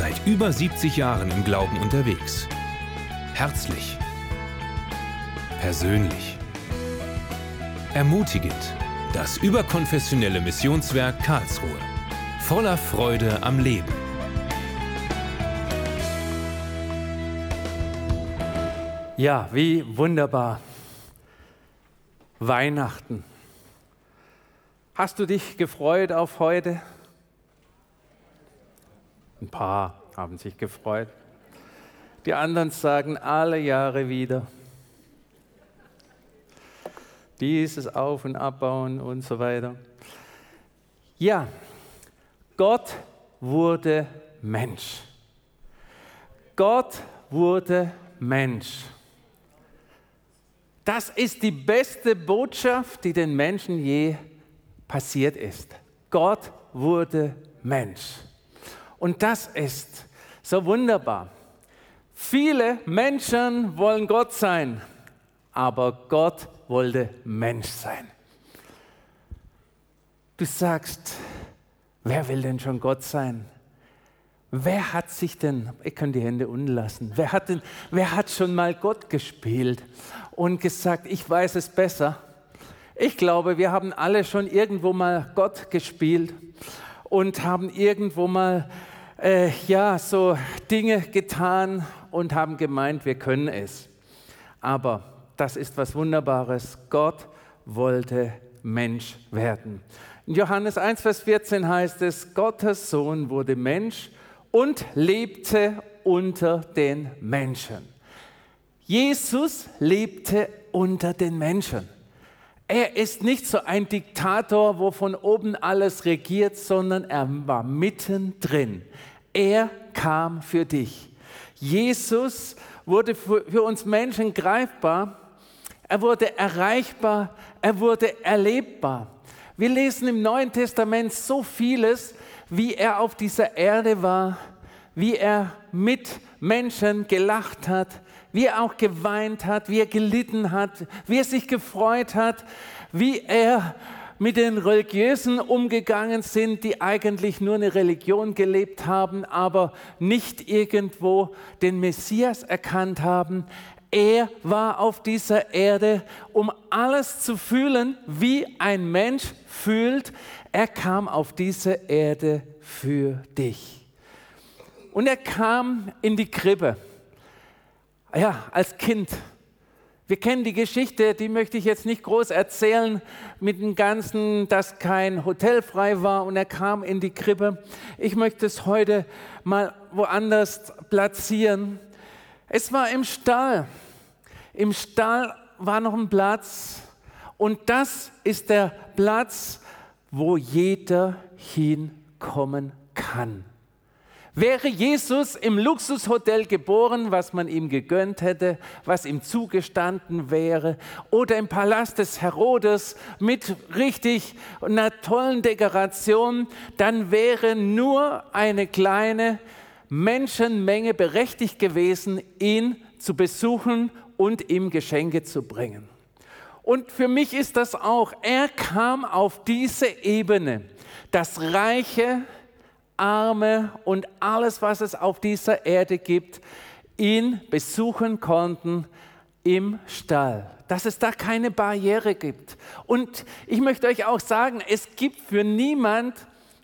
Seit über 70 Jahren im Glauben unterwegs. Herzlich. Persönlich. Ermutigend. Das überkonfessionelle Missionswerk Karlsruhe. Voller Freude am Leben. Ja, wie wunderbar. Weihnachten. Hast du dich gefreut auf heute? Ein paar haben sich gefreut. Die anderen sagen alle Jahre wieder. Dieses Auf- und Abbauen und so weiter. Ja, Gott wurde Mensch. Gott wurde Mensch. Das ist die beste Botschaft, die den Menschen je passiert ist. Gott wurde Mensch. Und das ist so wunderbar. Viele Menschen wollen Gott sein, aber Gott wollte Mensch sein. Du sagst, wer will denn schon Gott sein? Wer hat sich denn, ich kann die Hände unten lassen, wer hat, denn, wer hat schon mal Gott gespielt und gesagt, ich weiß es besser? Ich glaube, wir haben alle schon irgendwo mal Gott gespielt und haben irgendwo mal äh, ja so Dinge getan und haben gemeint, wir können es. Aber das ist was Wunderbares. Gott wollte Mensch werden. In Johannes 1, Vers 14 heißt es, Gottes Sohn wurde Mensch und lebte unter den Menschen. Jesus lebte unter den Menschen. Er ist nicht so ein Diktator, wo von oben alles regiert, sondern er war mittendrin. Er kam für dich. Jesus wurde für uns Menschen greifbar, er wurde erreichbar, er wurde erlebbar. Wir lesen im Neuen Testament so vieles, wie er auf dieser Erde war, wie er mit Menschen gelacht hat, wie er auch geweint hat, wie er gelitten hat, wie er sich gefreut hat, wie er mit den Religiösen umgegangen sind, die eigentlich nur eine Religion gelebt haben, aber nicht irgendwo den Messias erkannt haben. Er war auf dieser Erde, um alles zu fühlen, wie ein Mensch fühlt. Er kam auf diese Erde für dich. Und er kam in die Krippe. Ja, als Kind wir kennen die Geschichte, die möchte ich jetzt nicht groß erzählen, mit dem Ganzen, dass kein Hotel frei war und er kam in die Krippe. Ich möchte es heute mal woanders platzieren. Es war im Stall. Im Stall war noch ein Platz und das ist der Platz, wo jeder hinkommen kann. Wäre Jesus im Luxushotel geboren, was man ihm gegönnt hätte, was ihm zugestanden wäre, oder im Palast des Herodes mit richtig einer tollen Dekoration, dann wäre nur eine kleine Menschenmenge berechtigt gewesen, ihn zu besuchen und ihm Geschenke zu bringen. Und für mich ist das auch, er kam auf diese Ebene, das reiche, Arme und alles, was es auf dieser Erde gibt, ihn besuchen konnten im Stall. Dass es da keine Barriere gibt. Und ich möchte euch auch sagen, es gibt für niemand,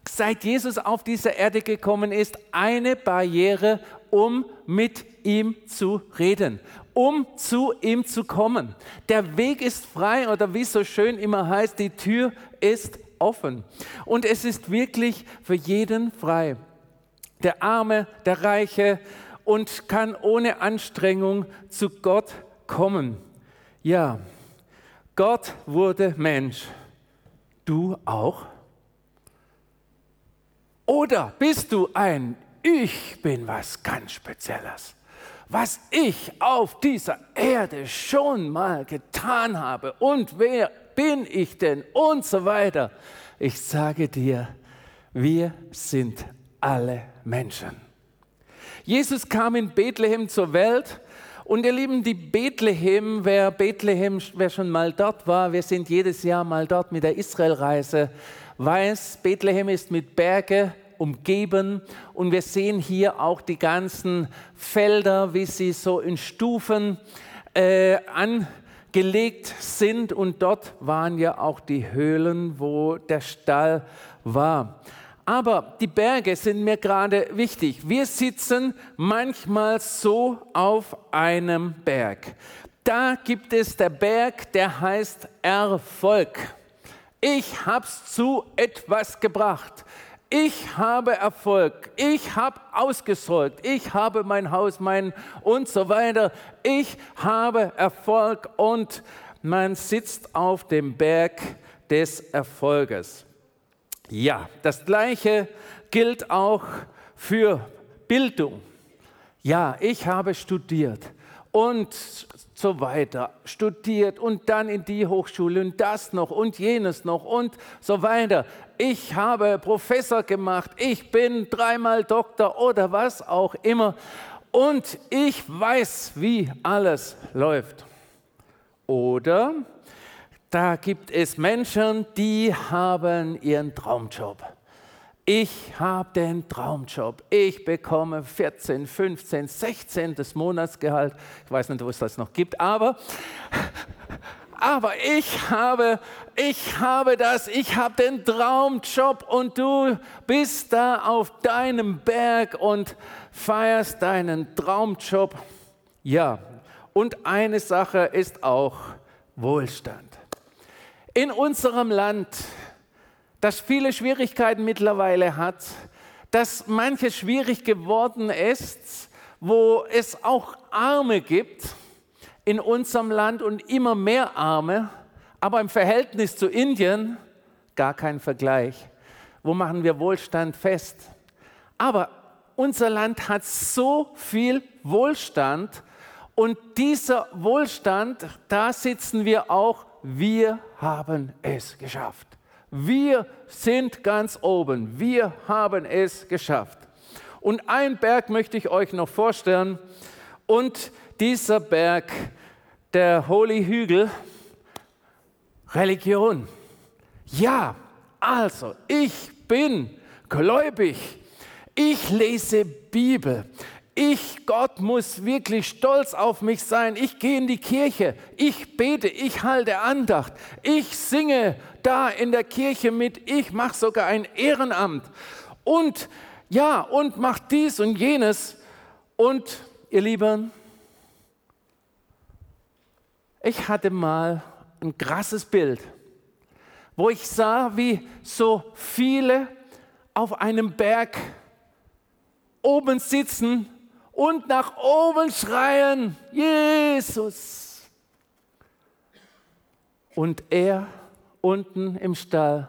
seit Jesus auf diese Erde gekommen ist, eine Barriere, um mit ihm zu reden, um zu ihm zu kommen. Der Weg ist frei oder wie es so schön immer heißt, die Tür ist offen. Und es ist wirklich für jeden frei. Der Arme, der Reiche und kann ohne Anstrengung zu Gott kommen. Ja, Gott wurde Mensch. Du auch? Oder bist du ein Ich bin was ganz Spezielles? Was ich auf dieser Erde schon mal getan habe und wer bin ich denn? Und so weiter. Ich sage dir, wir sind alle Menschen. Jesus kam in Bethlehem zur Welt und ihr Lieben, die Bethlehem, wer Bethlehem, wer schon mal dort war, wir sind jedes Jahr mal dort mit der Israelreise, weiß, Bethlehem ist mit Berge umgeben. Und wir sehen hier auch die ganzen Felder, wie sie so in Stufen äh, angelegt sind. Und dort waren ja auch die Höhlen, wo der Stall war. Aber die Berge sind mir gerade wichtig. Wir sitzen manchmal so auf einem Berg. Da gibt es der Berg, der heißt Erfolg. Ich habe es zu etwas gebracht. Ich habe Erfolg. Ich habe ausgesorgt. Ich habe mein Haus, mein und so weiter. Ich habe Erfolg und man sitzt auf dem Berg des Erfolges. Ja, das Gleiche gilt auch für Bildung. Ja, ich habe studiert und so weiter, studiert und dann in die Hochschule und das noch und jenes noch und so weiter. Ich habe Professor gemacht, ich bin dreimal Doktor oder was auch immer und ich weiß, wie alles läuft. Oder da gibt es Menschen, die haben ihren Traumjob. Ich habe den Traumjob. Ich bekomme 14, 15, 16 des Monatsgehalt. Ich weiß nicht, wo es das noch gibt, aber, aber ich habe, ich habe das. Ich habe den Traumjob und du bist da auf deinem Berg und feierst deinen Traumjob. Ja, und eine Sache ist auch Wohlstand in unserem Land, das viele Schwierigkeiten mittlerweile hat, dass manches schwierig geworden ist, wo es auch Arme gibt in unserem Land und immer mehr Arme, aber im Verhältnis zu Indien gar kein Vergleich. Wo machen wir Wohlstand fest? Aber unser Land hat so viel Wohlstand und dieser Wohlstand, da sitzen wir auch wir haben es geschafft. Wir sind ganz oben. Wir haben es geschafft. Und ein Berg möchte ich euch noch vorstellen. Und dieser Berg, der Holy Hügel, Religion. Ja, also ich bin gläubig. Ich lese Bibel ich, Gott, muss wirklich stolz auf mich sein. Ich gehe in die Kirche, ich bete, ich halte Andacht, ich singe da in der Kirche mit, ich mache sogar ein Ehrenamt und ja, und mache dies und jenes. Und ihr Lieben, ich hatte mal ein krasses Bild, wo ich sah, wie so viele auf einem Berg oben sitzen und nach oben schreien, Jesus. Und er unten im Stall,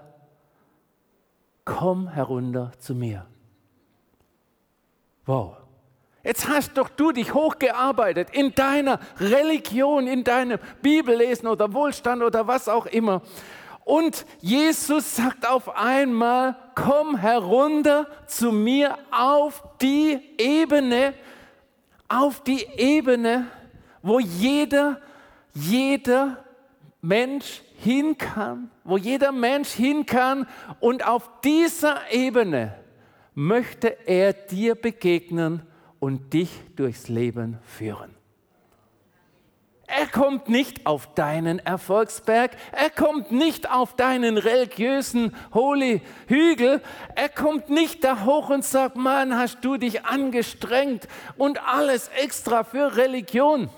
komm herunter zu mir. Wow. Jetzt hast doch du dich hochgearbeitet in deiner Religion, in deinem Bibellesen oder Wohlstand oder was auch immer. Und Jesus sagt auf einmal, komm herunter zu mir auf die Ebene, auf die Ebene, wo jeder, jeder Mensch hin kann, wo jeder Mensch hin kann und auf dieser Ebene möchte er dir begegnen und dich durchs Leben führen. Er kommt nicht auf deinen Erfolgsberg, er kommt nicht auf deinen religiösen Holy Hügel, er kommt nicht da hoch und sagt, Mann, hast du dich angestrengt und alles extra für Religion.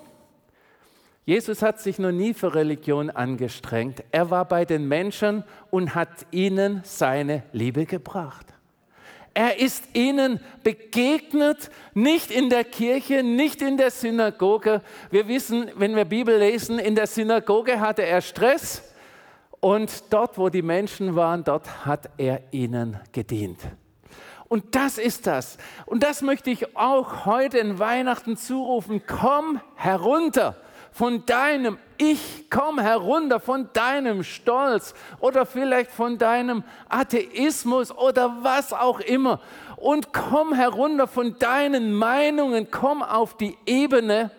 Jesus hat sich noch nie für Religion angestrengt. Er war bei den Menschen und hat ihnen seine Liebe gebracht. Er ist ihnen begegnet, nicht in der Kirche, nicht in der Synagoge. Wir wissen, wenn wir Bibel lesen, in der Synagoge hatte er Stress und dort, wo die Menschen waren, dort hat er ihnen gedient. Und das ist das. Und das möchte ich auch heute in Weihnachten zurufen. Komm herunter von deinem Ich, komm herunter von deinem Stolz oder vielleicht von deinem Atheismus oder was auch immer und komm herunter von deinen Meinungen, komm auf die Ebene,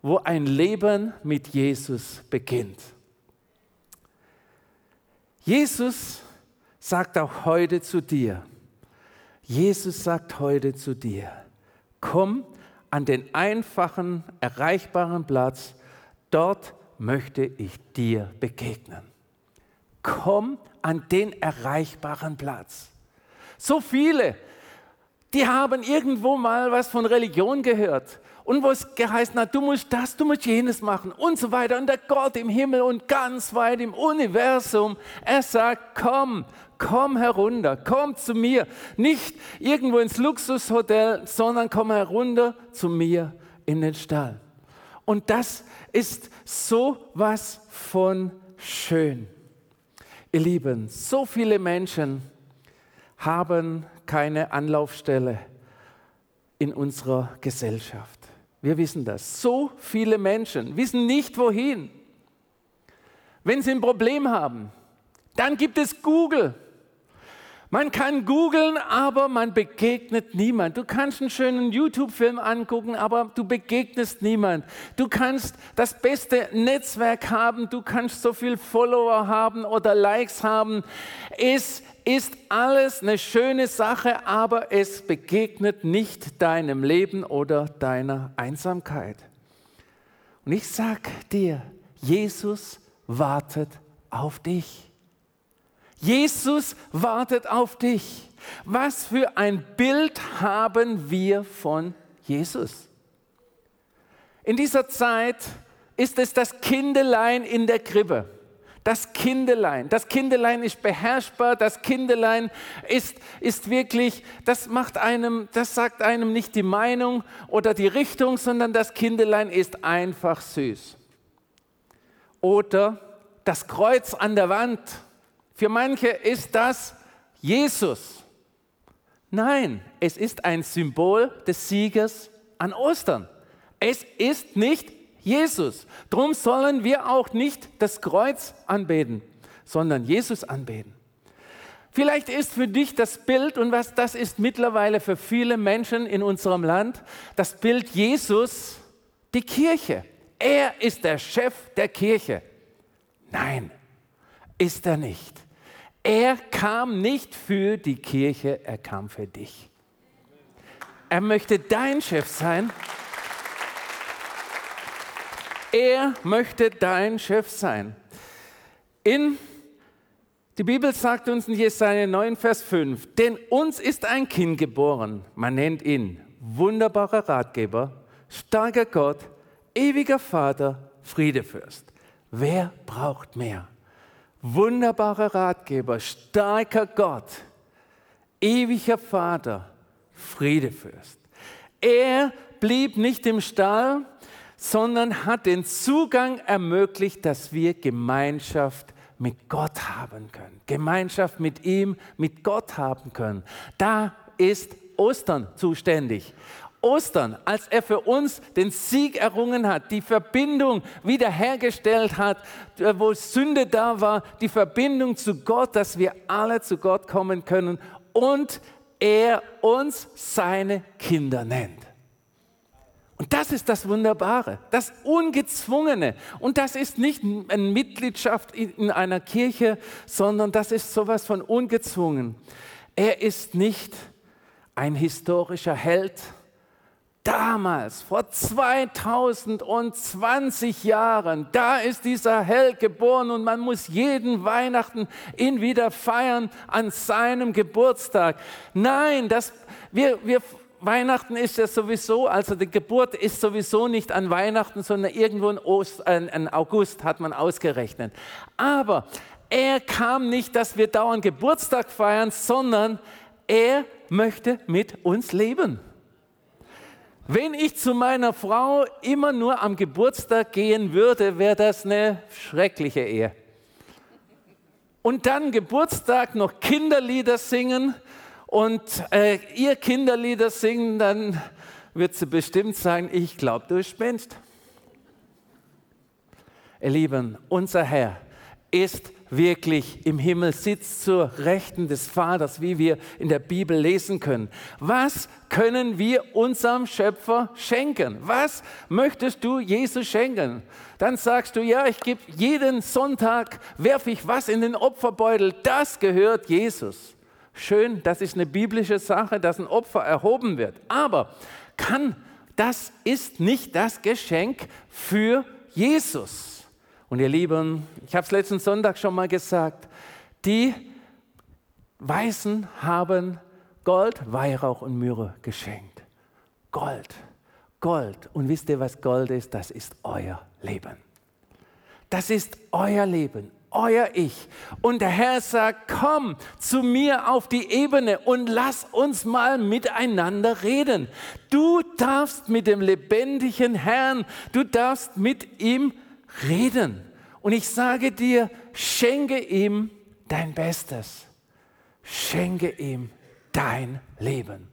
wo ein Leben mit Jesus beginnt. Jesus sagt auch heute zu dir, Jesus sagt heute zu dir, komm an den einfachen, erreichbaren Platz, dort möchte ich dir begegnen. Komm an den erreichbaren Platz. So viele, die haben irgendwo mal was von Religion gehört und wo es geheißen hat, du musst das, du musst jenes machen und so weiter. Und der Gott im Himmel und ganz weit im Universum, er sagt, komm, komm herunter, komm zu mir. Nicht irgendwo ins Luxushotel, sondern komm herunter zu mir in den Stall. Und das ist so was von schön. Ihr Lieben, so viele Menschen haben keine Anlaufstelle in unserer Gesellschaft. Wir wissen das. So viele Menschen wissen nicht wohin. Wenn sie ein Problem haben, dann gibt es Google. Man kann googeln, aber man begegnet niemand. Du kannst einen schönen YouTube-Film angucken, aber du begegnest niemand. Du kannst das beste Netzwerk haben, du kannst so viel Follower haben oder Likes haben. Es ist alles eine schöne Sache, aber es begegnet nicht deinem Leben oder deiner Einsamkeit. Und ich sag dir, Jesus wartet auf dich. Jesus wartet auf dich. Was für ein Bild haben wir von Jesus? In dieser Zeit ist es das Kindelein in der Krippe. Das Kindelein. Das Kindelein ist beherrschbar. Das Kindelein ist, ist wirklich, das macht einem, das sagt einem nicht die Meinung oder die Richtung, sondern das Kindelein ist einfach süß. Oder das Kreuz an der Wand für manche ist das Jesus. Nein, es ist ein Symbol des Siegers an Ostern. Es ist nicht Jesus. Darum sollen wir auch nicht das Kreuz anbeten, sondern Jesus anbeten. Vielleicht ist für dich das Bild, und was das ist mittlerweile für viele Menschen in unserem Land, das Bild Jesus, die Kirche. Er ist der Chef der Kirche. Nein, ist er nicht. Er kam nicht für die Kirche, er kam für dich. Er möchte dein Chef sein. Er möchte dein Chef sein. In die Bibel sagt uns in Jesaja 9, Vers 5, denn uns ist ein Kind geboren. Man nennt ihn wunderbarer Ratgeber, starker Gott, ewiger Vater, Friedefürst. Wer braucht mehr? Wunderbarer Ratgeber, starker Gott, ewiger Vater, Friedefürst. Er blieb nicht im Stall, sondern hat den Zugang ermöglicht, dass wir Gemeinschaft mit Gott haben können. Gemeinschaft mit ihm, mit Gott haben können. Da ist Ostern zuständig. Ostern, als er für uns den Sieg errungen hat, die Verbindung wiederhergestellt hat, wo Sünde da war, die Verbindung zu Gott, dass wir alle zu Gott kommen können und er uns seine Kinder nennt. Und das ist das Wunderbare, das Ungezwungene. Und das ist nicht eine Mitgliedschaft in einer Kirche, sondern das ist sowas von ungezwungen. Er ist nicht ein historischer Held, damals, vor 2020 Jahren, da ist dieser Held geboren und man muss jeden Weihnachten ihn wieder feiern an seinem Geburtstag. Nein, das, wir, wir, Weihnachten ist ja sowieso, also die Geburt ist sowieso nicht an Weihnachten, sondern irgendwo in, Ost, äh, in August hat man ausgerechnet. Aber er kam nicht, dass wir dauernd Geburtstag feiern, sondern er möchte mit uns leben. Wenn ich zu meiner Frau immer nur am Geburtstag gehen würde, wäre das eine schreckliche Ehe. Und dann Geburtstag noch Kinderlieder singen und äh, ihr Kinderlieder singen, dann wird sie bestimmt sagen, ich glaube, du spinnst. Ihr Lieben, unser Herr ist wirklich im Himmel sitzt zur Rechten des Vaters, wie wir in der Bibel lesen können. Was können wir unserem Schöpfer schenken? Was möchtest du Jesus schenken? Dann sagst du, ja, ich gebe jeden Sonntag, werfe ich was in den Opferbeutel. Das gehört Jesus. Schön, das ist eine biblische Sache, dass ein Opfer erhoben wird. Aber kann, das ist nicht das Geschenk für Jesus. Und ihr Lieben, ich habe es letzten Sonntag schon mal gesagt, die Weisen haben Gold, Weihrauch und Myrrhe geschenkt. Gold, Gold. Und wisst ihr, was Gold ist? Das ist euer Leben. Das ist euer Leben, euer Ich. Und der Herr sagt, komm zu mir auf die Ebene und lass uns mal miteinander reden. Du darfst mit dem lebendigen Herrn, du darfst mit ihm reden. Und ich sage dir, schenke ihm dein Bestes. Schenke ihm dein Leben.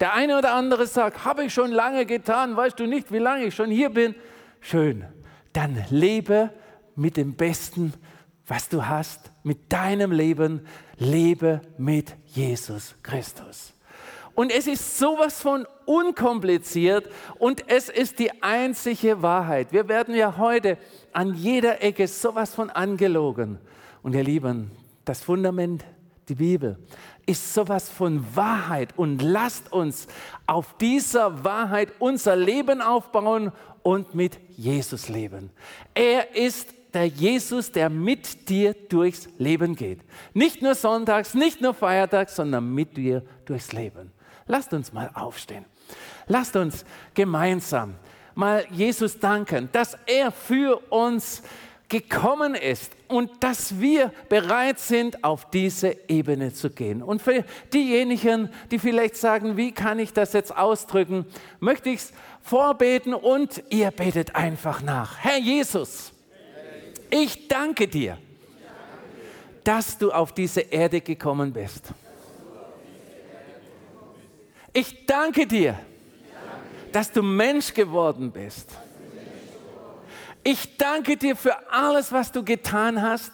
Der eine oder andere sagt, habe ich schon lange getan, weißt du nicht, wie lange ich schon hier bin? Schön. Dann lebe mit dem Besten, was du hast, mit deinem Leben, lebe mit Jesus Christus. Und es ist sowas von unkompliziert und es ist die einzige Wahrheit. Wir werden ja heute an jeder Ecke sowas von angelogen. Und ihr Lieben, das Fundament, die Bibel, ist sowas von Wahrheit und lasst uns auf dieser Wahrheit unser Leben aufbauen und mit Jesus leben. Er ist der Jesus, der mit dir durchs Leben geht. Nicht nur sonntags, nicht nur feiertags, sondern mit dir durchs Leben. Lasst uns mal aufstehen. Lasst uns gemeinsam mal Jesus danken, dass er für uns gekommen ist und dass wir bereit sind, auf diese Ebene zu gehen. Und für diejenigen, die vielleicht sagen, wie kann ich das jetzt ausdrücken, möchte ich es vorbeten und ihr betet einfach nach. Herr Jesus, ich danke dir, dass du auf diese Erde gekommen bist. Ich danke dir, dass du Mensch geworden bist. Ich danke dir für alles, was du getan hast.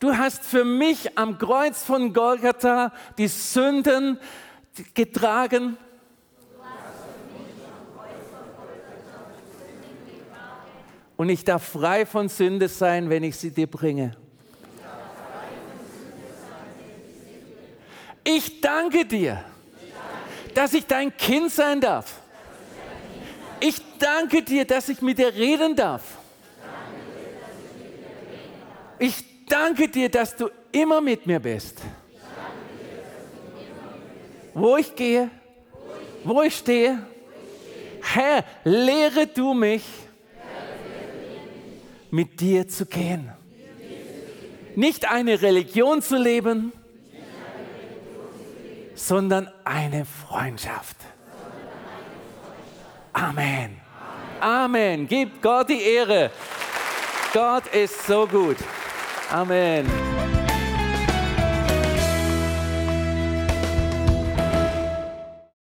Du hast für mich am Kreuz von Golgatha die Sünden getragen. Und ich darf frei von Sünde sein, wenn ich sie dir bringe. Ich danke dir, dass ich dein Kind sein darf. Ich danke dir, dass ich mit dir reden darf. Ich danke dir, dass du immer mit mir bist. Wo ich gehe, wo ich stehe. Herr, lehre du mich mit dir zu gehen. Nicht eine Religion zu leben, sondern eine Freundschaft. Amen. Amen. Gib Gott die Ehre. Gott ist so gut. Amen.